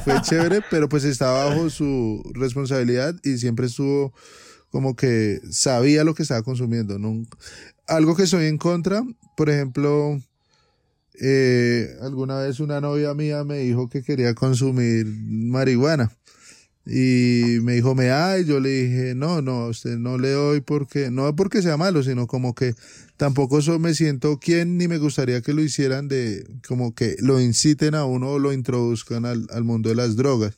fue chévere, pero pues estaba bajo su responsabilidad y siempre estuvo como que sabía lo que estaba consumiendo. Algo que soy en contra, por ejemplo, eh, alguna vez una novia mía me dijo que quería consumir marihuana. Y me dijo, me da, y yo le dije, no, no, usted no le doy porque, no porque sea malo, sino como que tampoco so, me siento quien ni me gustaría que lo hicieran de, como que lo inciten a uno o lo introduzcan al, al mundo de las drogas.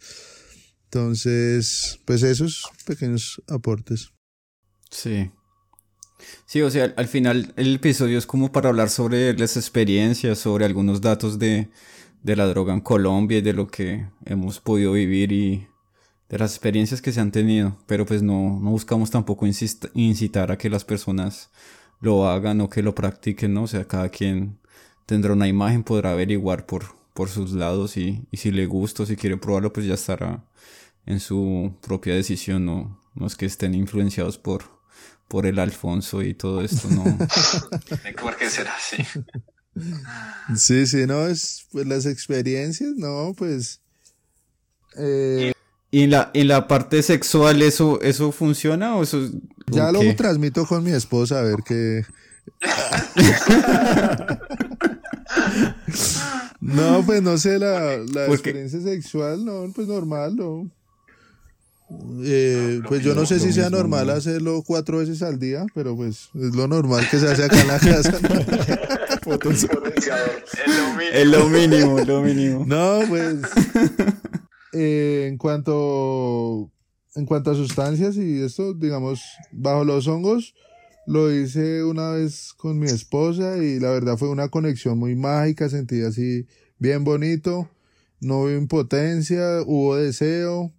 Entonces, pues esos pequeños aportes. Sí. Sí, o sea, al final el episodio es como para hablar sobre las experiencias, sobre algunos datos de, de la droga en Colombia y de lo que hemos podido vivir y de las experiencias que se han tenido, pero pues no, no buscamos tampoco incitar a que las personas lo hagan o que lo practiquen, ¿no? O sea, cada quien tendrá una imagen, podrá averiguar por, por sus lados y, y si le gusta o si quiere probarlo, pues ya estará en su propia decisión, no, no es que estén influenciados por, por el Alfonso y todo esto, ¿no? ¿Por qué será así? Sí, sí, no, es pues las experiencias, no, pues... Eh, ¿Y en la, en la parte sexual eso, eso funciona o eso... Ya lo transmito con mi esposa a ver qué, no, pues no sé, la, la experiencia sexual, no, pues normal, no. Eh, pues yo no sé si sea normal hacerlo cuatro veces al día, pero pues es lo normal que se hace acá en la casa. es lo mínimo, es lo mínimo. No, pues eh, en cuanto en cuanto a sustancias y esto, digamos, bajo los hongos, lo hice una vez con mi esposa y la verdad fue una conexión muy mágica, sentí así bien bonito, no hubo impotencia, hubo deseo,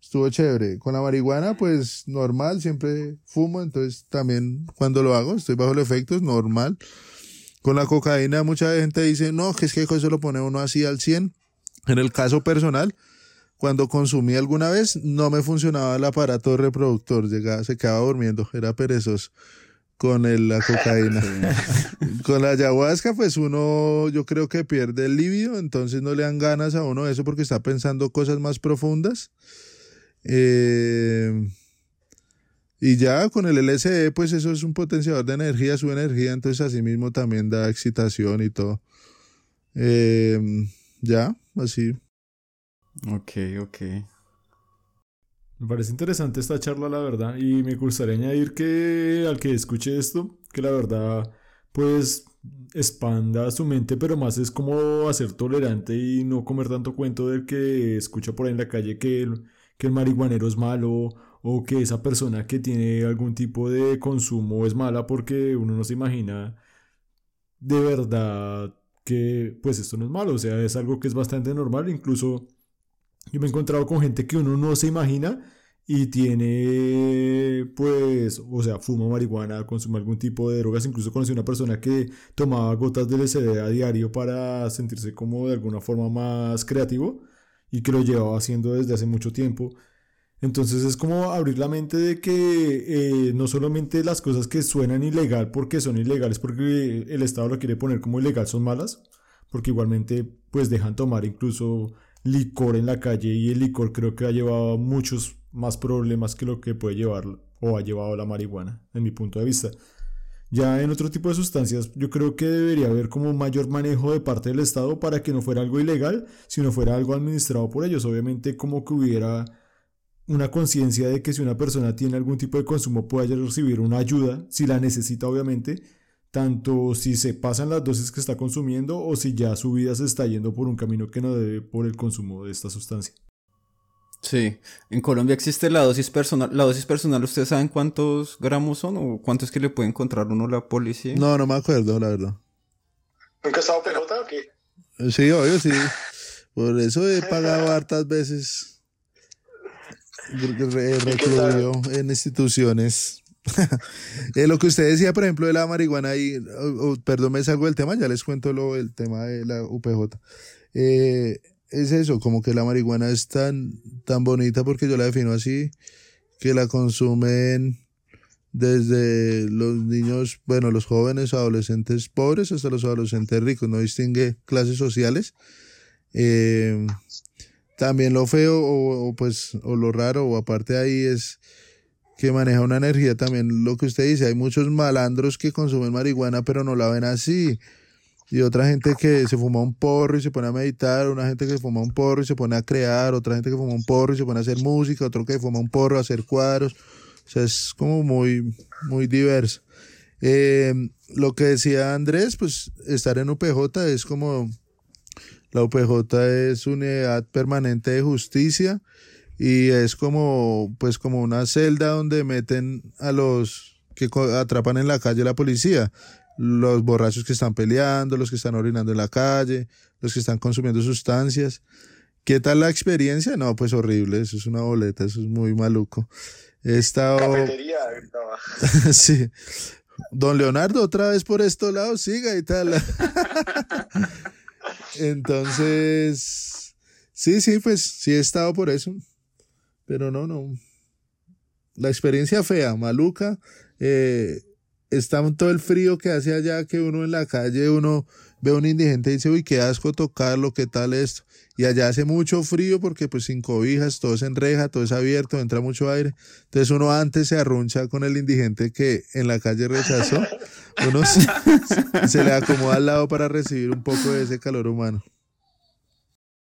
estuvo chévere. Con la marihuana, pues normal, siempre fumo, entonces también cuando lo hago estoy bajo el efecto, es normal. Con la cocaína mucha gente dice, no, que es que eso lo pone uno así al 100. En el caso personal, cuando consumí alguna vez, no me funcionaba el aparato reproductor, llegaba, se quedaba durmiendo, era perezoso con el, la cocaína. con la ayahuasca, pues uno, yo creo que pierde el libido, entonces no le dan ganas a uno eso porque está pensando cosas más profundas. Eh, y ya con el LSD, pues eso es un potenciador de energía, su energía, entonces así mismo también da excitación y todo. Eh, ya, así. Ok, ok. Me parece interesante esta charla, la verdad, y me gustaría añadir que al que escuche esto, que la verdad, pues expanda su mente, pero más es como hacer tolerante y no comer tanto cuento del que escucha por ahí en la calle que el, que el marihuanero es malo o que esa persona que tiene algún tipo de consumo es mala porque uno no se imagina de verdad que pues esto no es malo, o sea, es algo que es bastante normal, incluso yo me he encontrado con gente que uno no se imagina y tiene, pues, o sea, fuma marihuana, consume algún tipo de drogas. Incluso conocí una persona que tomaba gotas de LSD a diario para sentirse como de alguna forma más creativo y que lo llevaba haciendo desde hace mucho tiempo. Entonces es como abrir la mente de que eh, no solamente las cosas que suenan ilegal porque son ilegales, porque el Estado lo quiere poner como ilegal, son malas, porque igualmente pues dejan tomar incluso licor en la calle y el licor creo que ha llevado muchos más problemas que lo que puede llevar o ha llevado la marihuana, en mi punto de vista. Ya en otro tipo de sustancias, yo creo que debería haber como mayor manejo de parte del Estado para que no fuera algo ilegal, sino fuera algo administrado por ellos. Obviamente como que hubiera una conciencia de que si una persona tiene algún tipo de consumo puede recibir una ayuda, si la necesita obviamente, tanto si se pasan las dosis que está consumiendo o si ya su vida se está yendo por un camino que no debe por el consumo de esta sustancia. Sí, en Colombia existe la dosis personal. La dosis personal, ¿ustedes saben cuántos gramos son o cuántos es que le puede encontrar uno la policía? No, no me acuerdo, la verdad. ¿Nunca has estado PJ o qué? Sí, obvio, sí. Por eso he pagado hartas veces recluido en instituciones. eh, lo que usted decía, por ejemplo, de la marihuana, y, perdón, me salgo del tema, ya les cuento lo, el tema de la UPJ. Eh, es eso, como que la marihuana es tan, tan bonita porque yo la defino así, que la consumen desde los niños, bueno, los jóvenes, adolescentes pobres hasta los adolescentes ricos, no distingue clases sociales. Eh, también lo feo o, pues o lo raro o aparte ahí es que maneja una energía también lo que usted dice hay muchos malandros que consumen marihuana pero no la ven así. Y otra gente que se fuma un porro y se pone a meditar, una gente que fuma un porro y se pone a crear, otra gente que fuma un porro y se pone a hacer música, otro que fuma un porro a hacer cuadros, o sea, es como muy, muy diverso. Eh, lo que decía Andrés, pues estar en UPJ es como, la UPJ es unidad permanente de justicia y es como, pues como una celda donde meten a los que atrapan en la calle la policía los borrachos que están peleando, los que están orinando en la calle, los que están consumiendo sustancias. ¿Qué tal la experiencia? No, pues horrible, eso es una boleta, eso es muy maluco. He estado... Cafetería, sí. Don Leonardo, otra vez por estos lados, siga y tal. Entonces, sí, sí, pues sí he estado por eso. Pero no, no. La experiencia fea, maluca. Eh, está todo el frío que hace allá que uno en la calle, uno ve a un indigente y dice, uy, qué asco tocarlo, qué tal esto. Y allá hace mucho frío porque pues sin cobijas, todo es en reja, todo es abierto, entra mucho aire. Entonces uno antes se arruncha con el indigente que en la calle rechazó. Uno se, se le acomoda al lado para recibir un poco de ese calor humano.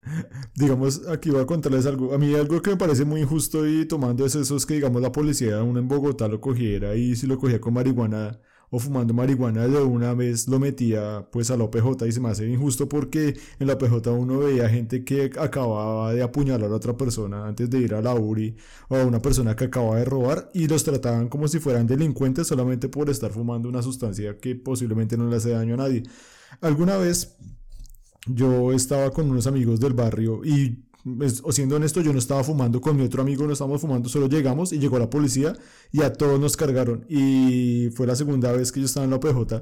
Digamos, aquí voy a contarles algo. A mí algo que me parece muy injusto y tomando es eso es que, digamos, la policía, uno en Bogotá lo cogiera y si lo cogía con marihuana o fumando marihuana de una vez lo metía pues a la OPJ y se me hace injusto porque en la OPJ uno veía gente que acababa de apuñalar a otra persona antes de ir a la URI o a una persona que acababa de robar y los trataban como si fueran delincuentes solamente por estar fumando una sustancia que posiblemente no le hace daño a nadie. Alguna vez yo estaba con unos amigos del barrio y pues, siendo honesto, yo no estaba fumando con mi otro amigo, no estábamos fumando, solo llegamos y llegó la policía y a todos nos cargaron. Y fue la segunda vez que yo estaba en la OPJ.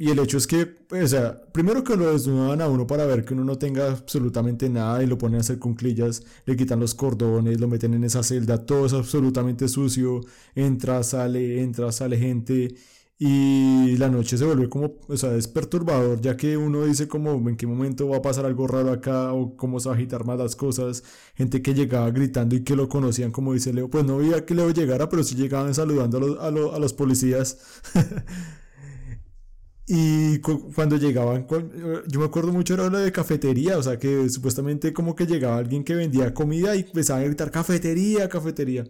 Y el hecho es que, pues, o sea, primero que lo desnudaban a uno para ver que uno no tenga absolutamente nada y lo ponen a hacer cunclillas, le quitan los cordones, lo meten en esa celda, todo es absolutamente sucio, entra, sale, entra, sale gente y la noche se vuelve como, o sea, es perturbador, ya que uno dice como en qué momento va a pasar algo raro acá o cómo se va a agitar más las cosas, gente que llegaba gritando y que lo conocían, como dice Leo, pues no veía que Leo llegara, pero sí llegaban saludando a los, a a los policías. Y cuando llegaban, yo me acuerdo mucho era lo de cafetería, o sea que supuestamente como que llegaba alguien que vendía comida y empezaban a gritar cafetería, cafetería.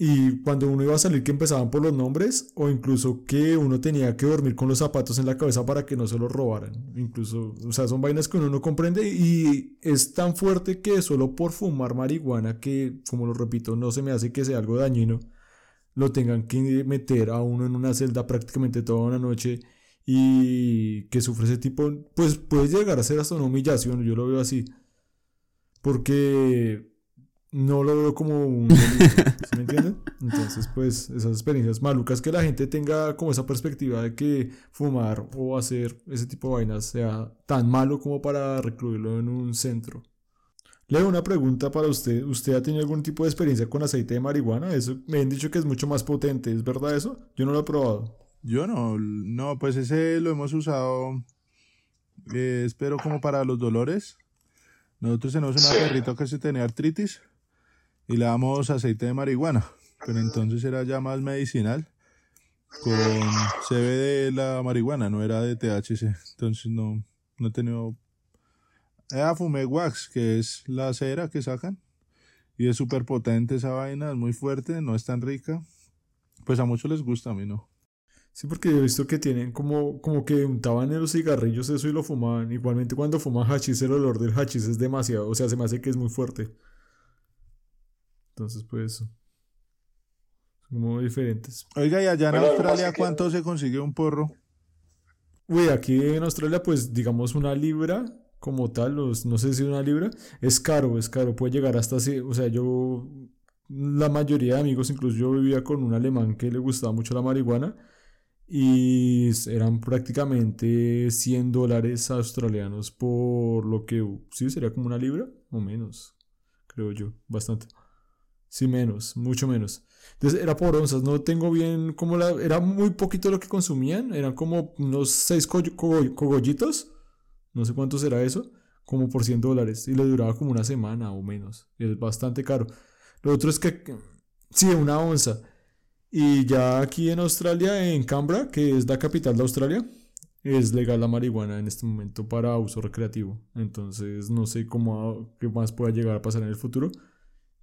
Y cuando uno iba a salir que empezaban por los nombres o incluso que uno tenía que dormir con los zapatos en la cabeza para que no se los robaran. Incluso, o sea, son vainas que uno no comprende y es tan fuerte que solo por fumar marihuana, que como lo repito, no se me hace que sea algo dañino, lo tengan que meter a uno en una celda prácticamente toda una noche y que sufre ese tipo, pues puede llegar a ser hasta una humillación, yo lo veo así. Porque no lo veo como un me entienden? Entonces, pues, esas experiencias malucas que la gente tenga como esa perspectiva de que fumar o hacer ese tipo de vainas sea tan malo como para recluirlo en un centro. Leo una pregunta para usted. ¿Usted ha tenido algún tipo de experiencia con aceite de marihuana? Eso me han dicho que es mucho más potente, ¿es verdad eso? Yo no lo he probado. Yo no, no, pues ese lo hemos usado, eh, espero como para los dolores. Nosotros tenemos una perrita que se tenía artritis y le damos aceite de marihuana, pero entonces era ya más medicinal con CBD de la marihuana, no era de THC, entonces no, no he tenido... Era fumé wax, que es la cera que sacan, y es súper potente esa vaina, es muy fuerte, no es tan rica, pues a muchos les gusta, a mí no. Sí, porque yo he visto que tienen como, como que untaban en los cigarrillos eso y lo fumaban. Igualmente cuando fuman hachís el olor del hachís es demasiado, o sea, se me hace que es muy fuerte. Entonces, pues, como diferentes. Oiga, y allá en Australia, ¿cuánto se consigue un porro? Uy, aquí en Australia, pues, digamos una libra como tal, no sé si una libra, es caro, es caro, puede llegar hasta así, o sea, yo, la mayoría de amigos, incluso yo vivía con un alemán que le gustaba mucho la marihuana y eran prácticamente 100 dólares australianos por lo que, sí, sería como una libra o menos, creo yo, bastante. Sí, menos, mucho menos. Entonces era por onzas, no tengo bien como la... Era muy poquito lo que consumían, eran como unos seis cogollitos, no sé cuánto será eso, como por 100 dólares, y le duraba como una semana o menos, es bastante caro. Lo otro es que, sí, una onza. Y ya aquí en Australia, en Canberra, que es la capital de Australia, es legal la marihuana en este momento para uso recreativo. Entonces no sé cómo qué más pueda llegar a pasar en el futuro.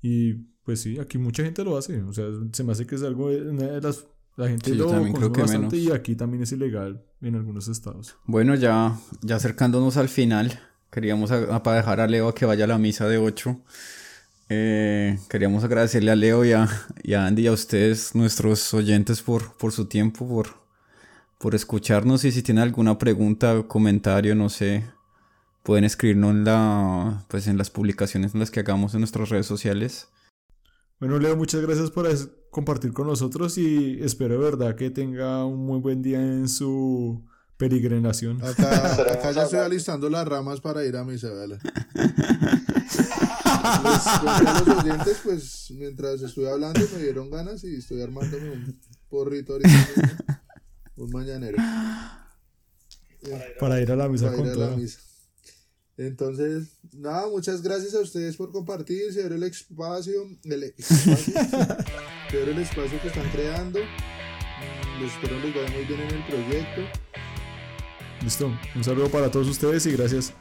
Y pues sí, aquí mucha gente lo hace. O sea, se me hace que es algo de las. La gente lo creo que bastante y aquí también es ilegal en algunos estados. Bueno, ya, ya acercándonos al final, queríamos para dejar a Leo a que vaya a la misa de 8. Eh, queríamos agradecerle a Leo y a, Andy y a ustedes, nuestros oyentes, por, por su tiempo, por, por escucharnos. Y si tienen alguna pregunta comentario, no sé, pueden escribirnos en, la, pues en las publicaciones en las que hagamos en nuestras redes sociales. Bueno, Leo, muchas gracias por compartir con nosotros y espero de verdad que tenga un muy buen día en su peregrinación. Acá, ya estoy alistando las ramas para ir a misa, ¿vale? los, oyentes, pues mientras estoy hablando me dieron ganas y estoy armándome un porrito ahorita un mañanero. Para ir a la misa para con ir a la misa. Entonces, nada, muchas gracias a ustedes por compartir, se abre el espacio, el espacio, se abre el espacio que están creando. Mm, Les espero les vaya muy bien en el proyecto. Listo. Un saludo para todos ustedes y gracias.